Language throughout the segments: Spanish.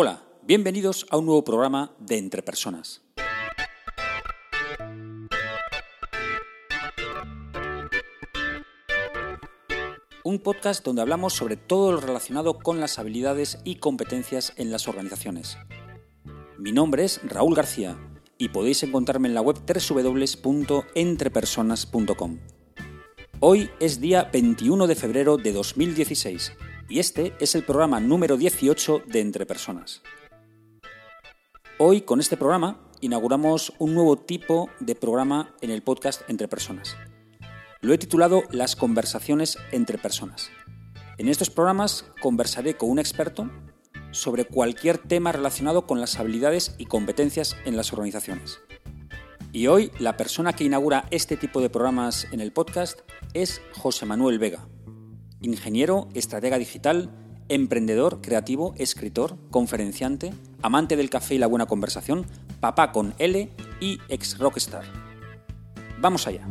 Hola, bienvenidos a un nuevo programa de Entre Personas. Un podcast donde hablamos sobre todo lo relacionado con las habilidades y competencias en las organizaciones. Mi nombre es Raúl García y podéis encontrarme en la web www.entrepersonas.com. Hoy es día 21 de febrero de 2016 y este es el programa número 18 de Entre Personas. Hoy con este programa inauguramos un nuevo tipo de programa en el podcast Entre Personas. Lo he titulado Las conversaciones entre personas. En estos programas conversaré con un experto sobre cualquier tema relacionado con las habilidades y competencias en las organizaciones. Y hoy la persona que inaugura este tipo de programas en el podcast es José Manuel Vega ingeniero, estratega digital, emprendedor, creativo, escritor, conferenciante, amante del café y la buena conversación, papá con L y ex rockstar. Vamos allá.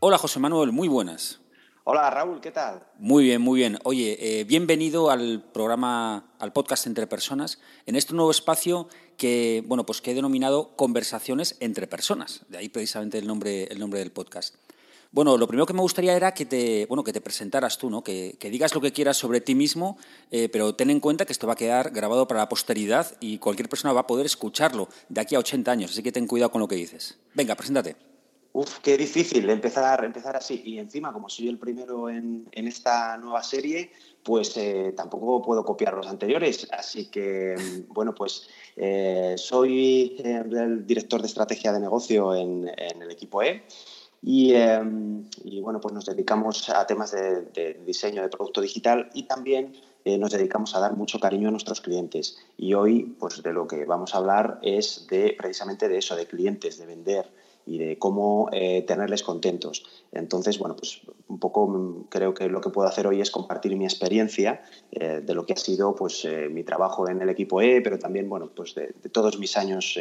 Hola José Manuel, muy buenas. Hola Raúl, ¿qué tal? Muy bien, muy bien. Oye, eh, bienvenido al programa, al podcast Entre Personas, en este nuevo espacio que, bueno, pues que he denominado Conversaciones entre Personas. De ahí precisamente el nombre, el nombre del podcast. Bueno, lo primero que me gustaría era que te, bueno, que te presentaras tú, ¿no? que, digas lo que quieras sobre ti mismo, eh, pero ten en cuenta que esto va a quedar grabado para la posteridad y cualquier persona va a poder escucharlo de aquí a 80 años, así que ten cuidado con lo que dices. Venga, preséntate. Uf, qué difícil empezar, empezar así. Y encima, como soy el primero en, esta nueva serie, pues eh, tampoco puedo copiar los anteriores. Así que, mm, bueno, pues eh, soy eh, el director de estrategia de negocio en, el equipo E. Y, bueno, pues nos dedicamos a temas de, diseño de producto digital y también nos dedicamos a dar mucho cariño a nuestros clientes. Y hoy, pues de lo que vamos a hablar es de precisamente de eso, de clientes, de vender y de cómo eh, tenerles contentos. Entonces, bueno, pues un poco mm, creo que lo que puedo hacer hoy es compartir mi experiencia eh, de lo que ha sido pues eh, mi trabajo en el equipo E, pero también, bueno, pues de, todos mis años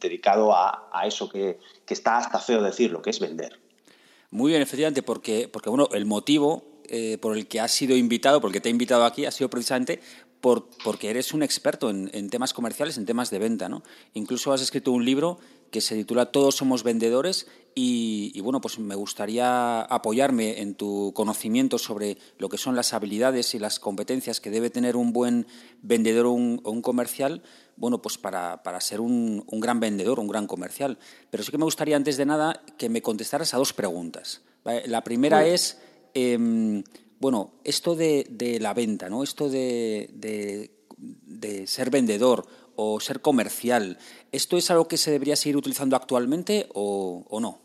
dedicado a, eso que, que, está hasta feo decirlo, que es vender. Muy bien, efectivamente, porque, porque bueno, el motivo por el que has sido invitado, porque te he invitado aquí, ha sido precisamente por, porque eres un experto en, en, temas comerciales, en temas de venta, ¿no? Incluso has escrito un libro que se titula Todos somos vendedores y, bueno, pues me gustaría apoyarme en tu conocimiento sobre lo que son las habilidades y las competencias que debe tener un buen vendedor o un, comercial, bueno, pues para, ser un, gran vendedor, un gran comercial. Pero sí que me gustaría, antes de nada, que me contestaras a dos preguntas. La primera es, em, bueno, esto de, la venta, ¿no? Esto de, de ser vendedor o ser comercial, ¿esto es algo que se debería seguir utilizando actualmente o, o no?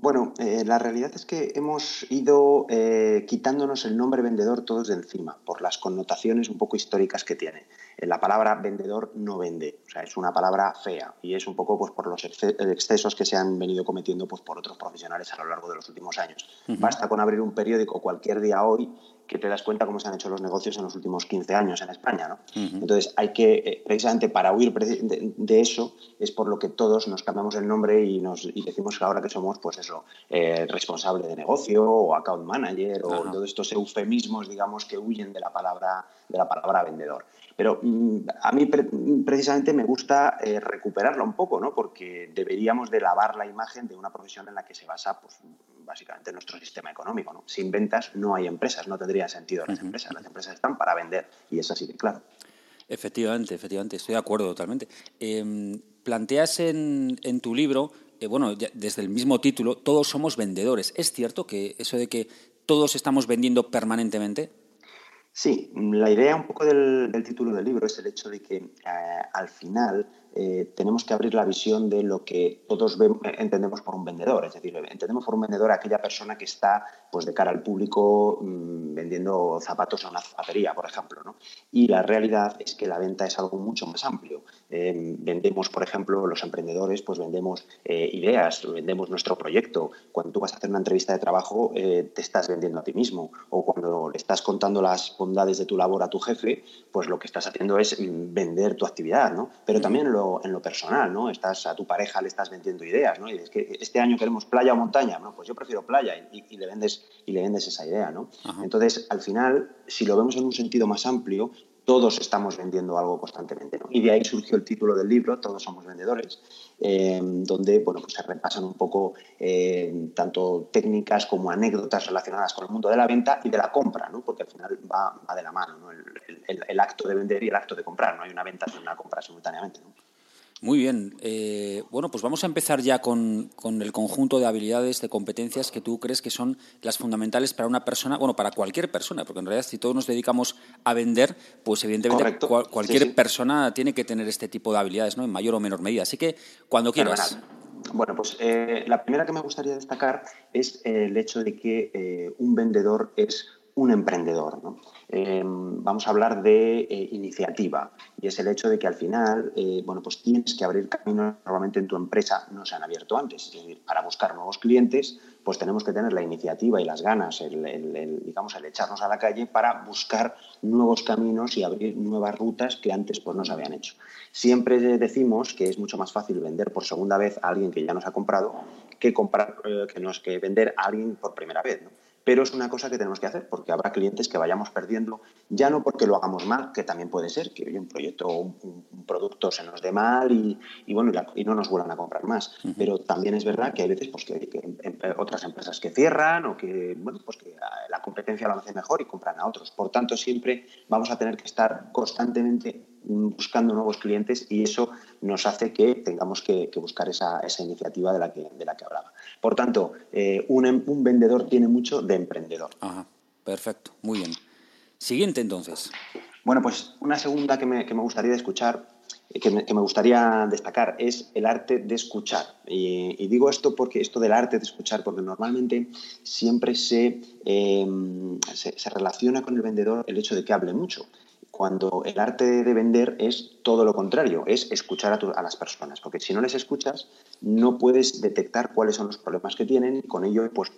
Bueno, eh, la realidad es que hemos ido eh, quitándonos el nombre vendedor todos de encima por las connotaciones un poco históricas que tiene. La palabra vendedor no vende, o sea, es una palabra fea y es un poco pues, por los excesos que se han venido cometiendo pues, por otros profesionales a lo largo de los últimos años. Basta con abrir un periódico cualquier día hoy que te das cuenta cómo se han hecho los negocios en los últimos 15 años en España. ¿no? Entonces, hay que, eh, precisamente para huir de, eso, es por lo que todos nos cambiamos el nombre y, nos, y decimos que ahora que somos, pues eso, eh, responsable de negocio o account manager o todos estos eufemismos, digamos, que huyen de la palabra, de la palabra vendedor. Pero mm, a mí precisamente me gusta eh, recuperarla un poco, ¿no? porque deberíamos de lavar la imagen de una profesión en la que se basa pues, básicamente nuestro sistema económico. ¿no? Sin ventas no hay empresas, no tendría sentido las empresas. Las empresas están para vender y es así de claro. Efectivamente, efectivamente, estoy de acuerdo totalmente. Em, planteas en, en, tu libro, eh, bueno, desde el mismo título, todos somos vendedores. ¿Es cierto que eso de que todos estamos vendiendo permanentemente? Sí, la idea un poco del, título del libro es el hecho de que eh, al final eh, tenemos que abrir la visión de lo que todos entendemos por un vendedor. Es decir, entendemos por un vendedor a aquella persona que está pues, de cara al público mm, vendiendo zapatos a una zapatería, por ejemplo. ¿no? Y la realidad es que la venta es algo mucho más amplio. Eh, vendemos, por ejemplo, los emprendedores, pues vendemos eh, ideas, vendemos nuestro proyecto. Cuando tú vas a hacer una entrevista de trabajo, te estás vendiendo a ti mismo. O cuando le estás contando las bondades de tu labor a tu jefe, pues lo que estás haciendo es vender tu actividad, ¿no? Pero también en lo, en lo personal, ¿no? Estás a tu pareja le estás vendiendo ideas, ¿no? Y es que este año queremos playa o montaña, ¿no? Pues yo prefiero playa y, le vendes y le vendes esa idea, ¿no? Entonces, al final, si lo vemos en un sentido más amplio, todos estamos vendiendo algo constantemente. ¿no? Y de ahí surgió el título del libro, Todos somos vendedores, eh, donde bueno, pues se repasan un poco eh, tanto técnicas como anécdotas relacionadas con el mundo de la venta y de la compra, ¿no? porque al final va, de la mano ¿no? el, el, acto de vender y el acto de comprar. No hay una venta sin una compra simultáneamente. ¿no? Muy bien. Eh, bueno, pues vamos a empezar ya con, el conjunto de habilidades, de competencias que tú crees que son las fundamentales para una persona, bueno, para cualquier persona, porque en realidad si todos nos dedicamos a vender, pues evidentemente cualquier persona tiene que tener este tipo de habilidades, ¿no? En mayor o menor medida. Así que cuando quieras. Bueno, pues eh, la primera que me gustaría destacar es el hecho de que eh, un vendedor es un emprendedor. ¿no? Em, vamos a hablar de eh, iniciativa y es el hecho de que al final eh, bueno, pues tienes que abrir caminos normalmente en tu empresa no se han abierto antes. Es decir, para buscar nuevos clientes pues tenemos que tener la iniciativa y las ganas, digamos, el echarnos a la calle para buscar nuevos caminos y abrir nuevas rutas que antes pues, no se habían hecho. Siempre decimos que es mucho más fácil vender por segunda vez a alguien que ya nos ha comprado que, comprar, eh, que, no es que vender a alguien por primera vez. ¿no? Pero es una cosa que tenemos que hacer porque habrá clientes que vayamos perdiendo, ya no porque lo hagamos mal, que también puede ser que un proyecto o un, producto se nos dé mal y, bueno, y, no nos vuelvan a comprar más. Pero también es verdad que hay veces pues, que, hay otras empresas que cierran o que, bueno, pues que la competencia lo hace mejor y compran a otros. Por tanto, siempre vamos a tener que estar constantemente buscando nuevos clientes y eso nos hace que tengamos que, buscar esa, iniciativa de la que, de la que hablaba. Por tanto, eh, un, un, vendedor tiene mucho de emprendedor. Ajá, perfecto, muy bien. Siguiente entonces. Bueno, pues una segunda que me, gustaría escuchar, eh, que me, gustaría destacar, es el arte de escuchar. Y, digo esto porque esto del arte de escuchar, porque normalmente siempre se, em, se relaciona con el vendedor el hecho de que hable mucho cuando el arte de vender es todo lo contrario, es escuchar a, las personas, porque si no les escuchas, no puedes detectar cuáles son los problemas que tienen y con ello pues,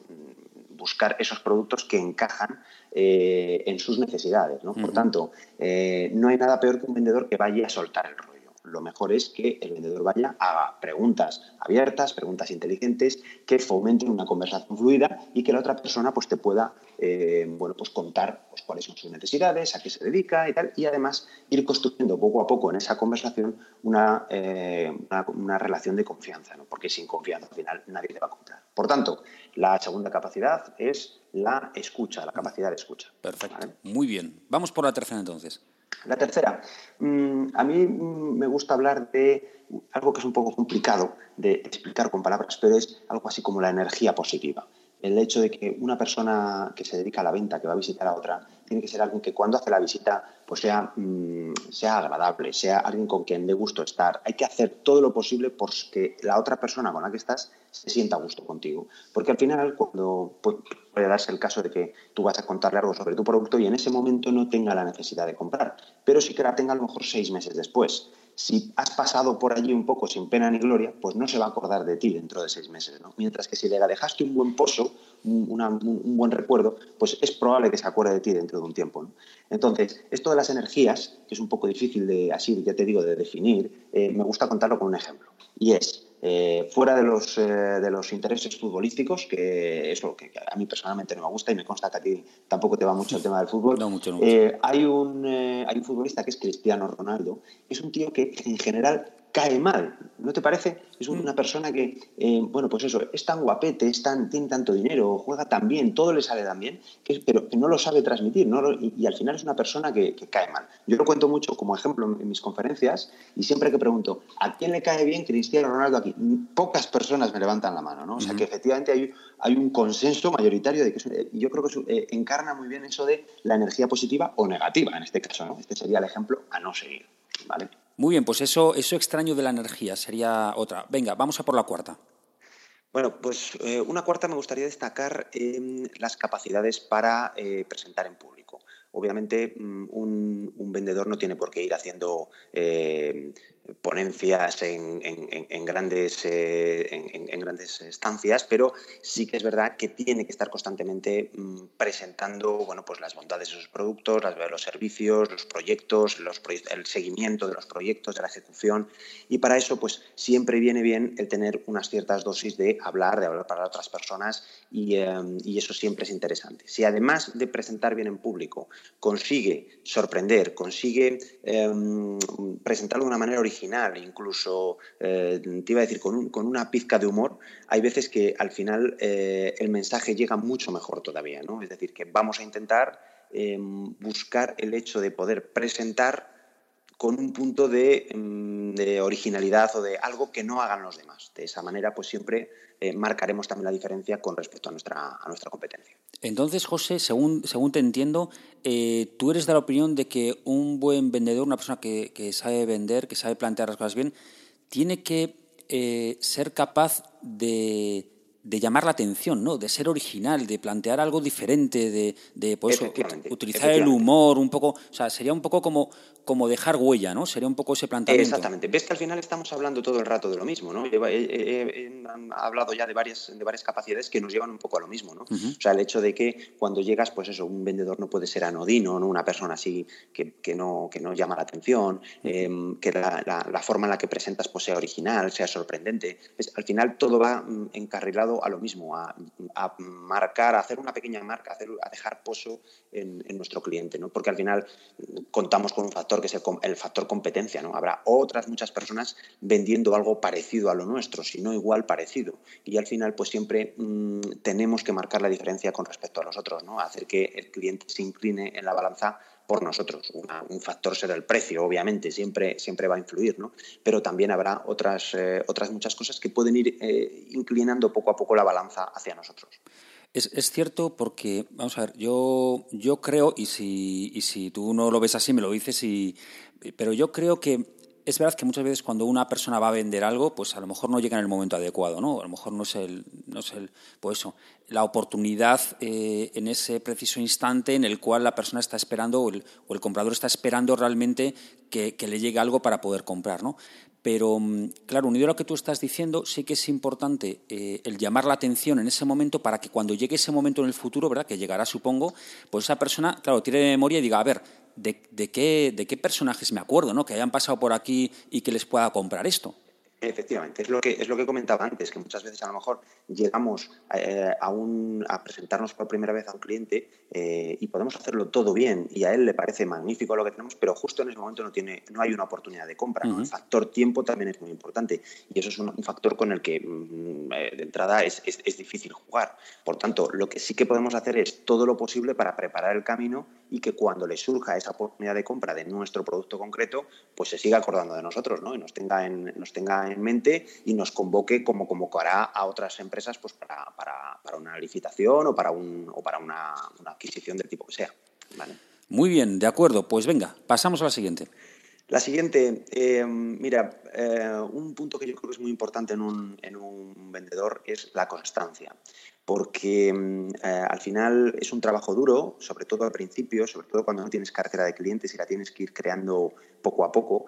buscar esos productos que encajan eh, en sus necesidades. Por tanto, eh, no hay nada peor que un vendedor que vaya a soltar el rollo lo mejor es que el vendedor vaya a preguntas abiertas, preguntas inteligentes, que fomenten una conversación fluida y que la otra persona pues, te pueda eh, bueno, pues, contar pues, cuáles son sus necesidades, a qué se dedica y tal, y además ir construyendo poco a poco en esa conversación una, eh, una, relación de confianza, ¿no? porque sin confianza al final nadie te va a comprar. Por tanto, la segunda capacidad es la escucha, la capacidad de escucha. Perfecto. Muy bien. Vamos por la tercera entonces. La tercera, mm, a mí me gusta hablar de algo que es un poco complicado de explicar con palabras, pero es algo así como la energía positiva. El hecho de que una persona que se dedica a la venta, que va a visitar a otra, tiene que ser alguien que cuando hace la visita pues sea, mm, sea agradable, sea alguien con quien dé gusto estar. Hay que hacer todo lo posible por que la otra persona con la que estás se sienta a gusto contigo. Porque al final, cuando puede darse el caso de que tú vas a contarle algo sobre tu producto y en ese momento no tenga la necesidad de comprar, pero sí que la tenga a lo mejor seis meses después si has pasado por allí un poco sin pena ni gloria, pues no se va a acordar de ti dentro de seis meses. ¿no? Mientras que si le dejaste un buen pozo, un, buen recuerdo, pues es probable que se acuerde de ti dentro de un tiempo. Entonces, esto de las energías, que es un poco difícil de, así, ya te digo, de definir, eh, me gusta contarlo con un ejemplo. Y es, eh, fuera de los, eh, de los intereses futbolísticos, que eso que a mí personalmente no me gusta y me consta que a ti tampoco te va mucho el tema del fútbol, hay, un, hay un futbolista que es Cristiano Ronaldo, es un tío que en general cae mal, ¿no te parece? Es mm. una persona que, eh, bueno, pues eso, es tan guapete, es tan, tiene tanto dinero, juega tan bien, todo le sale tan bien, que, pero que no lo sabe transmitir, ¿no? y, al final es una persona que, cae mal. Yo lo cuento mucho como ejemplo en, mis conferencias y siempre que pregunto, ¿a quién le cae bien Cristiano Ronaldo aquí? Pocas personas me levantan la mano, ¿no? O sea que efectivamente hay, hay un consenso mayoritario de que yo creo que eh, encarna muy bien eso de la energía positiva o negativa en este caso, ¿no? Este sería el ejemplo a no seguir, ¿vale? Muy bien, pues eso, eso extraño de la energía sería otra. Venga, vamos a por la cuarta. Bueno, pues eh, una cuarta me gustaría destacar las capacidades para eh, presentar en público. Obviamente, mm, un, vendedor no tiene por qué ir haciendo eh, ponencias en, grandes, eh, en, grandes estancias, pero sí que es verdad que tiene que estar constantemente mm, presentando bueno, pues las bondades de sus productos, las, los servicios, los proyectos, los el seguimiento de los proyectos, de la ejecución. Y para eso, pues siempre viene bien el tener unas ciertas dosis de hablar, de hablar para otras personas, y, eh, y eso siempre es interesante. Si además de presentar bien en público, consigue sorprender, consigue em, presentarlo de una manera original, incluso, eh, te iba a decir, con, una pizca de humor, hay veces que al final eh, el mensaje llega mucho mejor todavía, ¿no? Es decir, que vamos a intentar em, buscar el hecho de poder presentar con un punto em, de, originalidad o de algo que no hagan los demás. De esa manera, pues siempre eh, marcaremos también la diferencia con respecto a nuestra, a nuestra competencia. Entonces, José, según, según te entiendo, eh, tú eres de la opinión de que un buen vendedor, una persona que, sabe vender, que sabe plantear las cosas bien, tiene que eh, ser capaz de de llamar la atención, ¿no? De ser original, de plantear algo diferente, de, de pues, utilizar el humor un poco, o sea, sería un poco como, como dejar huella, ¿no? Sería un poco ese planteamiento. Exactamente. Ves que al final estamos hablando todo el rato de lo mismo, ¿no? He, hablado ya de varias, de varias capacidades que nos llevan un poco a lo mismo, ¿no? O sea, el hecho de que cuando llegas, pues eso, un vendedor no puede ser anodino, ¿no? Una persona así que, que no, que no llama la atención, em, que la, la, forma en la que presentas pues, sea original, sea sorprendente. Es, al final todo va mm, a lo mismo, a, marcar, a hacer una pequeña marca, a, dejar pozo en, nuestro cliente, ¿no? porque al final contamos con un factor que es el, factor competencia. ¿no? Habrá otras muchas personas vendiendo algo parecido a lo nuestro, si no igual parecido. Y al final, pues siempre mm, tenemos que marcar la diferencia con respecto a los otros, ¿no? hacer que el cliente se incline en la balanza por nosotros. un factor será el precio, obviamente, siempre, siempre va a influir, ¿no? Pero también habrá otras, eh, otras muchas cosas que pueden ir eh, inclinando poco a poco la balanza hacia nosotros. Es, es, cierto porque, vamos a ver, yo, yo creo, y si, y si tú no lo ves así, me lo dices, y, pero yo creo que es verdad que muchas veces cuando una persona va a vender algo, pues a lo mejor no llega en el momento adecuado, ¿no? A lo mejor no es el, no es el pues eso, la oportunidad eh, en ese preciso instante en el cual la persona está esperando o el, comprador está esperando realmente que, le llegue algo para poder comprar, ¿no? Pero, mm, claro, unido a lo que tú estás diciendo, sí que es importante eh, el llamar la atención en ese momento para que cuando llegue ese momento en el futuro, ¿verdad? Que llegará, supongo, pues esa persona, claro, tire de memoria y diga, a ver, ¿de, qué, de qué personajes me acuerdo, ¿no? Que hayan pasado por aquí y que les pueda comprar esto. Efectivamente, es lo que es lo que comentaba antes, que muchas veces a lo mejor llegamos eh, a, un, a presentarnos por primera vez a un cliente eh, y podemos hacerlo todo bien y a él le parece magnífico lo que tenemos, pero justo en ese momento no tiene no hay una oportunidad de compra. El factor tiempo también es muy importante y eso es un, factor con el que mm, eh, de entrada es, es, es difícil jugar. Por tanto, lo que sí que podemos hacer es todo lo posible para preparar el camino y que cuando le surja esa oportunidad de compra de nuestro producto concreto, pues se siga acordando de nosotros, ¿no? Y nos tenga en, nos tenga en mente y nos convoque como convocará a otras empresas pues para, para, para una licitación o para, un, o para una, adquisición del tipo que sea. Muy bien, de acuerdo. Pues venga, pasamos a la siguiente. La siguiente, eh, mira, eh, un punto que yo creo que es muy importante en un, en un vendedor es la constancia, porque mm, eh, al final es un trabajo duro, sobre todo al principio, sobre todo cuando no tienes cartera de clientes y la tienes que ir creando poco a poco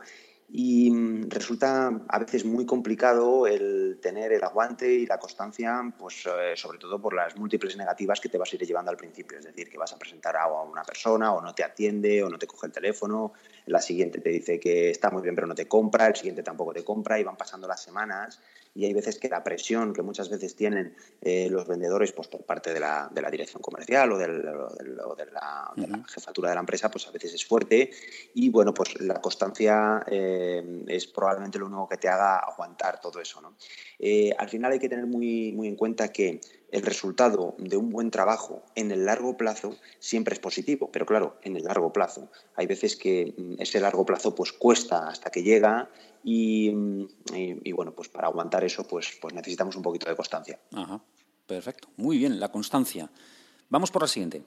y mm, resulta a veces muy complicado el tener el aguante y la constancia, pues eh, sobre todo por las múltiples negativas que te vas a ir llevando al principio, es decir, que vas a presentar a una persona o no te atiende o no te coge el teléfono, la siguiente te dice que está muy bien pero no te compra, el siguiente tampoco te compra y van pasando las semanas y hay veces que la presión que muchas veces tienen eh, los vendedores pues por parte de la, de la dirección comercial o, del, de, la, jefatura de la empresa pues a veces es fuerte y bueno pues la constancia eh, es probablemente lo único que te haga aguantar todo eso ¿no? Eh, al final hay que tener muy, muy en cuenta que el resultado de un buen trabajo en el largo plazo siempre es positivo, pero claro, en el largo plazo. Hay veces que mm, ese largo plazo pues cuesta hasta que llega y, bueno, pues para aguantar eso pues, pues necesitamos un poquito de constancia. Ajá, perfecto. Muy bien, la constancia. Vamos por la siguiente.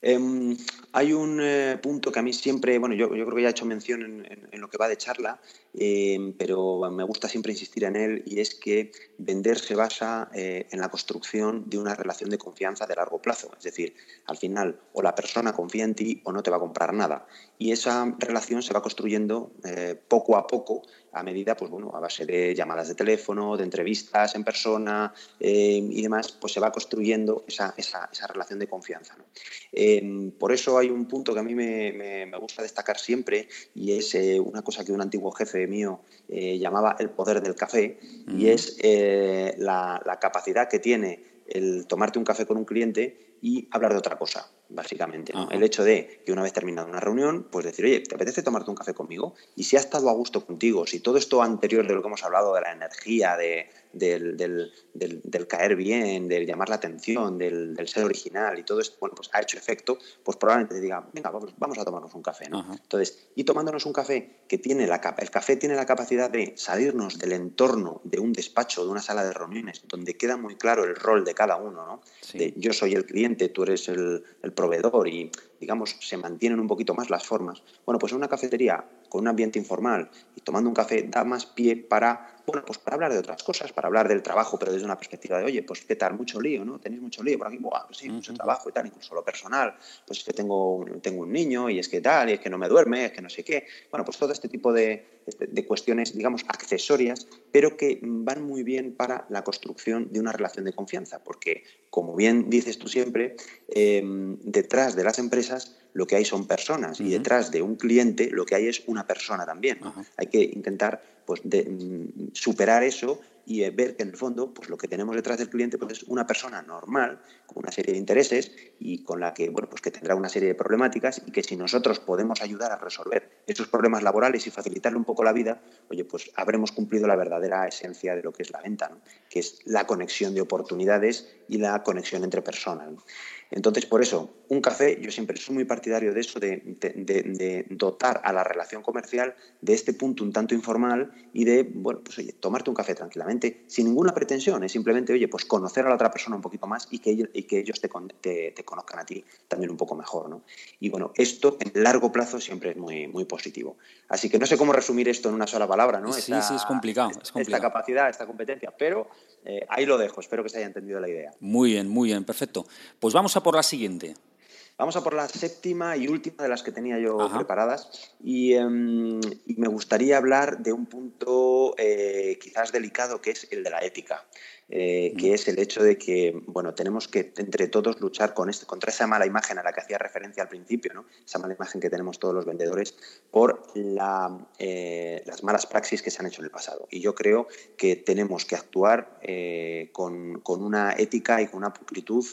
Em, hay un eh, punto que a mí siempre, bueno, yo, creo que ya he hecho mención en, lo que va de charla, em, pero me gusta siempre insistir en él y es que vender se basa eh, en la construcción de una relación de confianza de largo plazo. Es decir, al final o la persona confía en ti o no te va a comprar nada. Y esa relación se va construyendo eh, poco a poco a medida, pues bueno, a base de llamadas de teléfono, de entrevistas en persona y demás, pues se va construyendo esa, relación de confianza. Em, por eso hay un punto que a mí me, gusta destacar siempre y es eh, una cosa que un antiguo jefe mío eh, llamaba el poder del café y es eh, la, la capacidad que tiene el tomarte un café con un cliente y hablar de otra cosa básicamente. El hecho de que una vez terminada una reunión, pues decir, oye, ¿te apetece tomarte un café conmigo? Y si ha estado a gusto contigo, si todo esto anterior de lo que hemos hablado, de la energía, de, del, caer bien, del llamar la atención, del, ser original y todo esto, bueno, pues ha hecho efecto, pues probablemente te diga, venga, vamos, a tomarnos un café, ¿no? Entonces, y tomándonos un café que tiene la el café tiene la capacidad de salirnos del entorno de un despacho, de una sala de reuniones, donde queda muy claro el rol de cada uno, ¿no? De yo soy el cliente, tú eres el, el proveedor y, digamos, se mantienen un poquito más las formas. Bueno, pues en una cafetería con un ambiente informal y tomando un café da más pie para bueno, pues para hablar de otras cosas, para hablar del trabajo, pero desde una perspectiva de, oye, pues qué tal, mucho lío, ¿no? Tenéis mucho lío por aquí, Buah, pues sí, mucho trabajo y tal, incluso lo personal, pues es que tengo, tengo un niño y es que tal, y es que no me duerme, es que no sé qué. Bueno, pues todo este tipo de, de cuestiones, digamos, accesorias, pero que van muy bien para la construcción de una relación de confianza, porque, como bien dices tú siempre, em, detrás de las empresas lo que hay son personas y detrás de un cliente lo que hay es una persona también. Hay que intentar pues, de, mm, superar eso y eh, ver que en el fondo pues, lo que tenemos detrás del cliente pues, es una persona normal, con una serie de intereses y con la que, bueno, pues, que tendrá una serie de problemáticas y que si nosotros podemos ayudar a resolver esos problemas laborales y facilitarle un poco la vida, oye, pues habremos cumplido la verdadera esencia de lo que es la venta, que es la conexión de oportunidades y la conexión entre personas. Entonces, por eso, un café, yo siempre soy muy partidario de eso, de, dotar a la relación comercial de este punto un tanto informal y de, bueno, pues oye, tomarte un café tranquilamente, sin ninguna pretensión, es simplemente, oye, pues conocer a la otra persona un poquito más y que ellos, y que ellos te, conozcan a ti también un poco mejor, ¿no? Y bueno, esto en largo plazo siempre es muy, muy positivo. Así que no sé cómo resumir esto en una sola palabra, ¿no? Sí, sí, es complicado, es complicado. Esta capacidad, esta competencia, pero eh, ahí lo dejo, espero que se haya entendido la idea. Muy bien, muy bien, perfecto. Pues vamos a por la siguiente. Vamos a por la séptima y última de las que tenía yo preparadas em, y, me gustaría hablar de un punto eh, quizás delicado que es el de la ética. Eh, que es el hecho de que bueno, tenemos que entre todos luchar con este, contra esa mala imagen a la que hacía referencia al principio, ¿no? esa mala imagen que tenemos todos los vendedores por eh, las malas praxis que se han hecho en el pasado. Y yo creo que tenemos que actuar con, con, una ética y con una pulcritud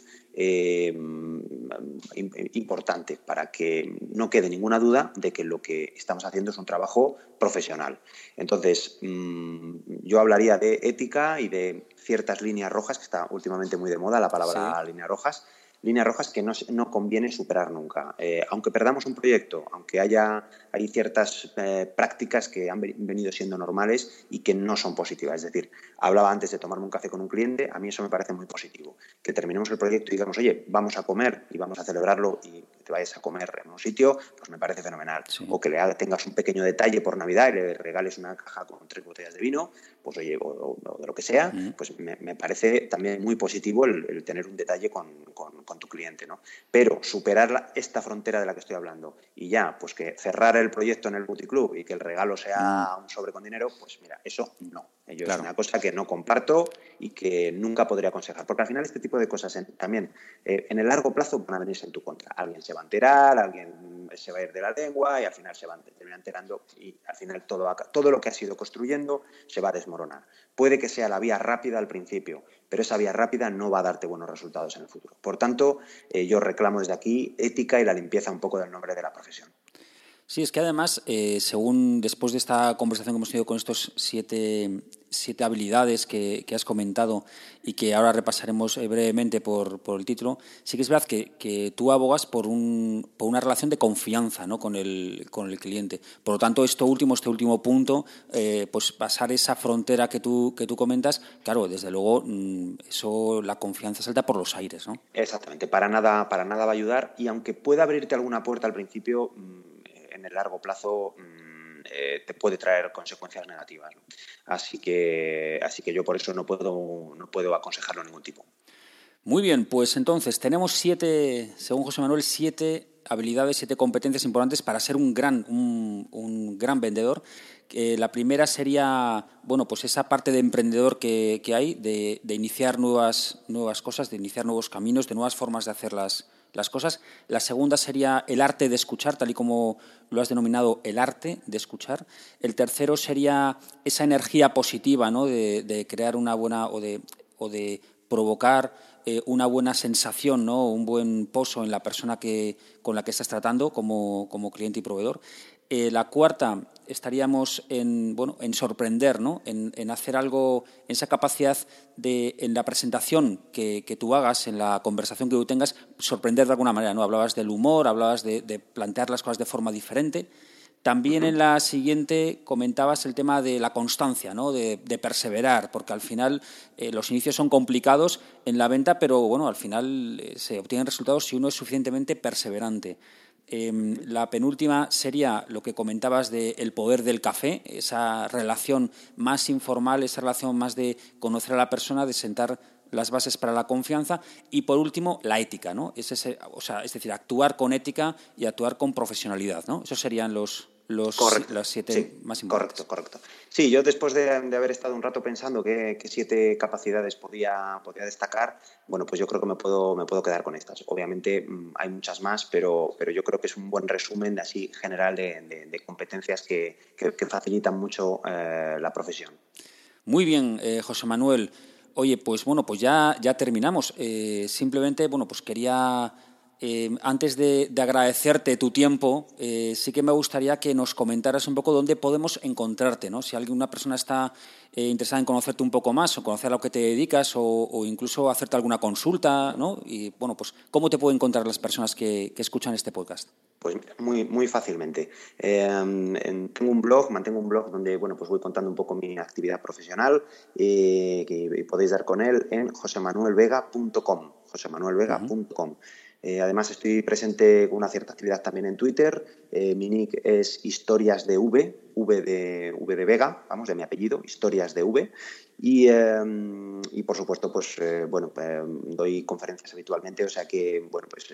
importante para que no quede ninguna duda de que lo que estamos haciendo es un trabajo profesional. Entonces, mm, yo hablaría de ética y de ciertas líneas rojas, que está últimamente muy de moda la palabra líneas rojas, líneas rojas que no, no conviene superar nunca. Eh, aunque perdamos un proyecto, aunque haya hay ciertas eh, prácticas que han venido siendo normales y que no son positivas. Es decir, hablaba antes de tomarme un café con un cliente, a mí eso me parece muy positivo. Que terminemos el proyecto y digamos, oye, vamos a comer y vamos a celebrarlo y te vayas a comer en un sitio, pues me parece fenomenal. O que le tengas un pequeño detalle por Navidad y le regales una caja con tres botellas de vino, pues oye, o, de lo que sea, pues me, parece también muy positivo el, tener un detalle con, tu cliente. ¿no? Pero superar esta frontera de la que estoy hablando y ya, pues que cerrar el proyecto en el Club y que el regalo sea un sobre con dinero, pues mira, eso no. Yo Es una cosa que no comparto y que nunca podría aconsejar. Porque al final este tipo de cosas también eh, en el largo plazo van a venirse en tu contra. Alguien se va a enterar, alguien se va a ir de la lengua y al final se va a terminar enterando y al final todo, todo lo que ha sido construyendo se va a desmoronar. Puede que sea la vía rápida al principio, pero esa vía rápida no va a darte buenos resultados en el futuro. Por tanto, eh, yo reclamo desde aquí ética y la limpieza un poco del nombre de la profesión. Sí, es que además, eh, según después de esta conversación que hemos tenido con estos siete, siete habilidades que, has comentado y que ahora repasaremos eh, brevemente por, el título, sí que es verdad que, tú abogas por, un, por una relación de confianza ¿no? con, el, con el cliente. Por lo tanto, esto último, este último punto, eh, pues pasar esa frontera que tú, que tú comentas, claro, desde luego mm, eso la confianza salta por los aires. ¿no? Exactamente, para nada, para nada va a ayudar y aunque pueda abrirte alguna puerta al principio, mm, en el largo plazo mm, eh, te puede traer consecuencias negativas. Así, que, así que yo por eso no puedo, no puedo aconsejarlo ningún tipo. Muy bien, pues entonces tenemos siete, según José Manuel, siete habilidades, siete competencias importantes para ser un gran, un, gran vendedor. la primera sería, bueno, pues esa parte de emprendedor que, hay, de, de, iniciar nuevas, nuevas cosas, de iniciar nuevos caminos, de nuevas formas de hacer las, las cosas. La segunda sería el arte de escuchar, tal y como lo has denominado, el arte de escuchar. El tercero sería esa energía positiva, ¿no? de, crear una buena o de, provocar eh, una buena sensación, ¿no? un buen pozo en la persona que, con la que estás tratando como cliente y proveedor. Eh, la cuarta estaríamos en, bueno, en sorprender, ¿no? en, hacer algo, en esa capacidad de, en la presentación que, tú hagas, en la conversación que tú tengas, sorprender de alguna manera. ¿no? Hablabas del humor, hablabas de, plantear las cosas de forma diferente. También en la siguiente comentabas el tema de la constancia, ¿no? de, perseverar, porque al final eh, los inicios son complicados en la venta, pero bueno, al final eh, se obtienen resultados si uno es suficientemente perseverante. Em, la penúltima sería lo que comentabas del el poder del café, esa relación más informal, esa relación más de conocer a la persona, de sentar las bases para la confianza y por último la ética, ¿no? Es, ese, o sea, es decir, actuar con ética y actuar con profesionalidad, ¿no? Esos serían los, los, las siete más importantes. Correcto, correcto. Sí, yo después de, haber estado un rato pensando qué, siete capacidades podía, podía, destacar, bueno, pues yo creo que me puedo, me puedo quedar con estas. Obviamente mm, hay muchas más, pero, pero yo creo que es un buen resumen de así general de, competencias que, facilitan mucho eh, la profesión. Muy bien, eh, José Manuel. Oye, pues bueno, pues ya, ya terminamos. Eh, simplemente, bueno, pues quería eh, antes de, agradecerte tu tiempo, eh, sí que me gustaría que nos comentaras un poco dónde podemos encontrarte, ¿no? Si alguna persona está eh, interesada en conocerte un poco más o conocer a lo que te dedicas o, incluso hacerte alguna consulta, ¿no? Y bueno, pues ¿cómo te pueden encontrar las personas que, escuchan este podcast? Pues muy, muy fácilmente. tengo un blog, mantengo un blog donde bueno, pues voy contando un poco mi actividad profesional que podéis dar con él en josemanuelvega.com josemanuelvega.com. Eh, además, estoy presente con una cierta actividad también en Twitter. Eh, mi nick es historias de V, V de, v de Vega, vamos, de mi apellido, historias de V. Y, em, por supuesto, pues eh, bueno, doy conferencias habitualmente, o sea que bueno, pues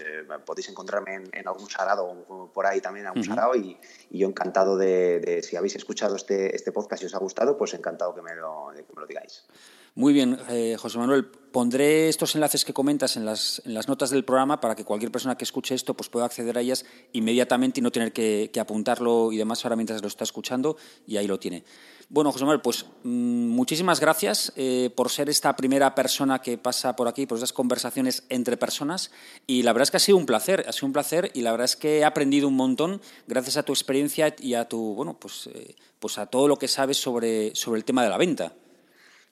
podéis encontrarme en, algún sarado por ahí también, algún sarado, y, yo encantado de, si habéis escuchado este, este podcast y os ha gustado, pues encantado que me lo, que me lo digáis. Muy bien, eh, José Manuel. Pondré estos enlaces que comentas en las, notas del programa para que cualquier persona que escuche esto pues pueda acceder a ellas inmediatamente y no tener que, apuntarlo y demás ahora mientras lo está escuchando y ahí lo tiene. Bueno, José Manuel, pues mm, muchísimas gracias eh, por ser esta primera persona que pasa por aquí, por estas conversaciones entre personas. Y la verdad es que ha sido un placer, ha sido un placer y la verdad es que he aprendido un montón gracias a tu experiencia y a tu, bueno, pues, eh, pues a todo lo que sabes sobre, sobre el tema de la venta.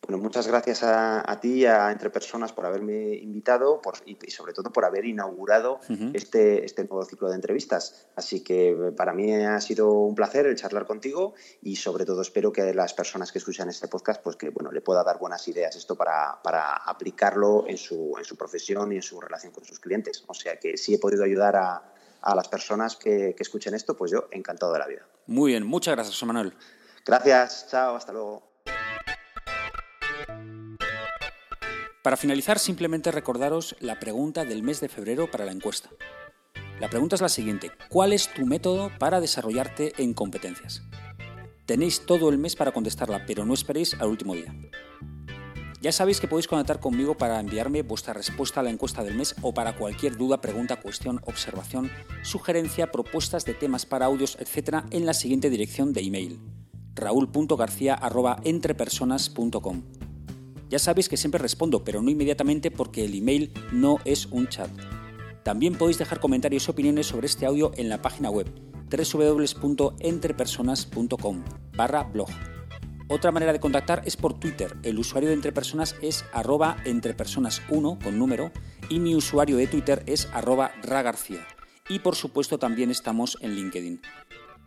Bueno, muchas gracias a, ti y a Entre Personas por haberme invitado y, sobre todo por haber inaugurado este, este nuevo ciclo de entrevistas. Así que eh, para mí ha sido un placer el charlar contigo y sobre todo espero que las personas que escuchan este podcast pues que bueno le pueda dar buenas ideas esto para, para aplicarlo en su, en su profesión y en su relación con sus clientes. O sea que si he podido ayudar a, a las personas que, que escuchen esto, pues yo encantado de la vida. Muy bien, muchas gracias, José Manuel. Gracias, chao, hasta luego. Para finalizar, simplemente recordaros la pregunta del mes de febrero para la encuesta. La pregunta es la siguiente, ¿cuál es tu método para desarrollarte en competencias? Tenéis todo el mes para contestarla, pero no esperéis al último día. Ya sabéis que podéis conectar conmigo para enviarme vuestra respuesta a la encuesta del mes o para cualquier duda, pregunta, cuestión, observación, sugerencia, propuestas de temas para audios, etc. en la siguiente dirección de email raúl.garcía.entrepersonas.com. Ya sabéis que siempre respondo, pero no inmediatamente porque el email no es un chat. También podéis dejar comentarios y opiniones sobre este audio en la página web www.entrepersonas.com barra blog. Otra manera de contactar es por Twitter. El usuario de Entre Personas es arroba entrepersonas1 con número y mi usuario de Twitter es arroba ragarcía. Y por supuesto también estamos en LinkedIn.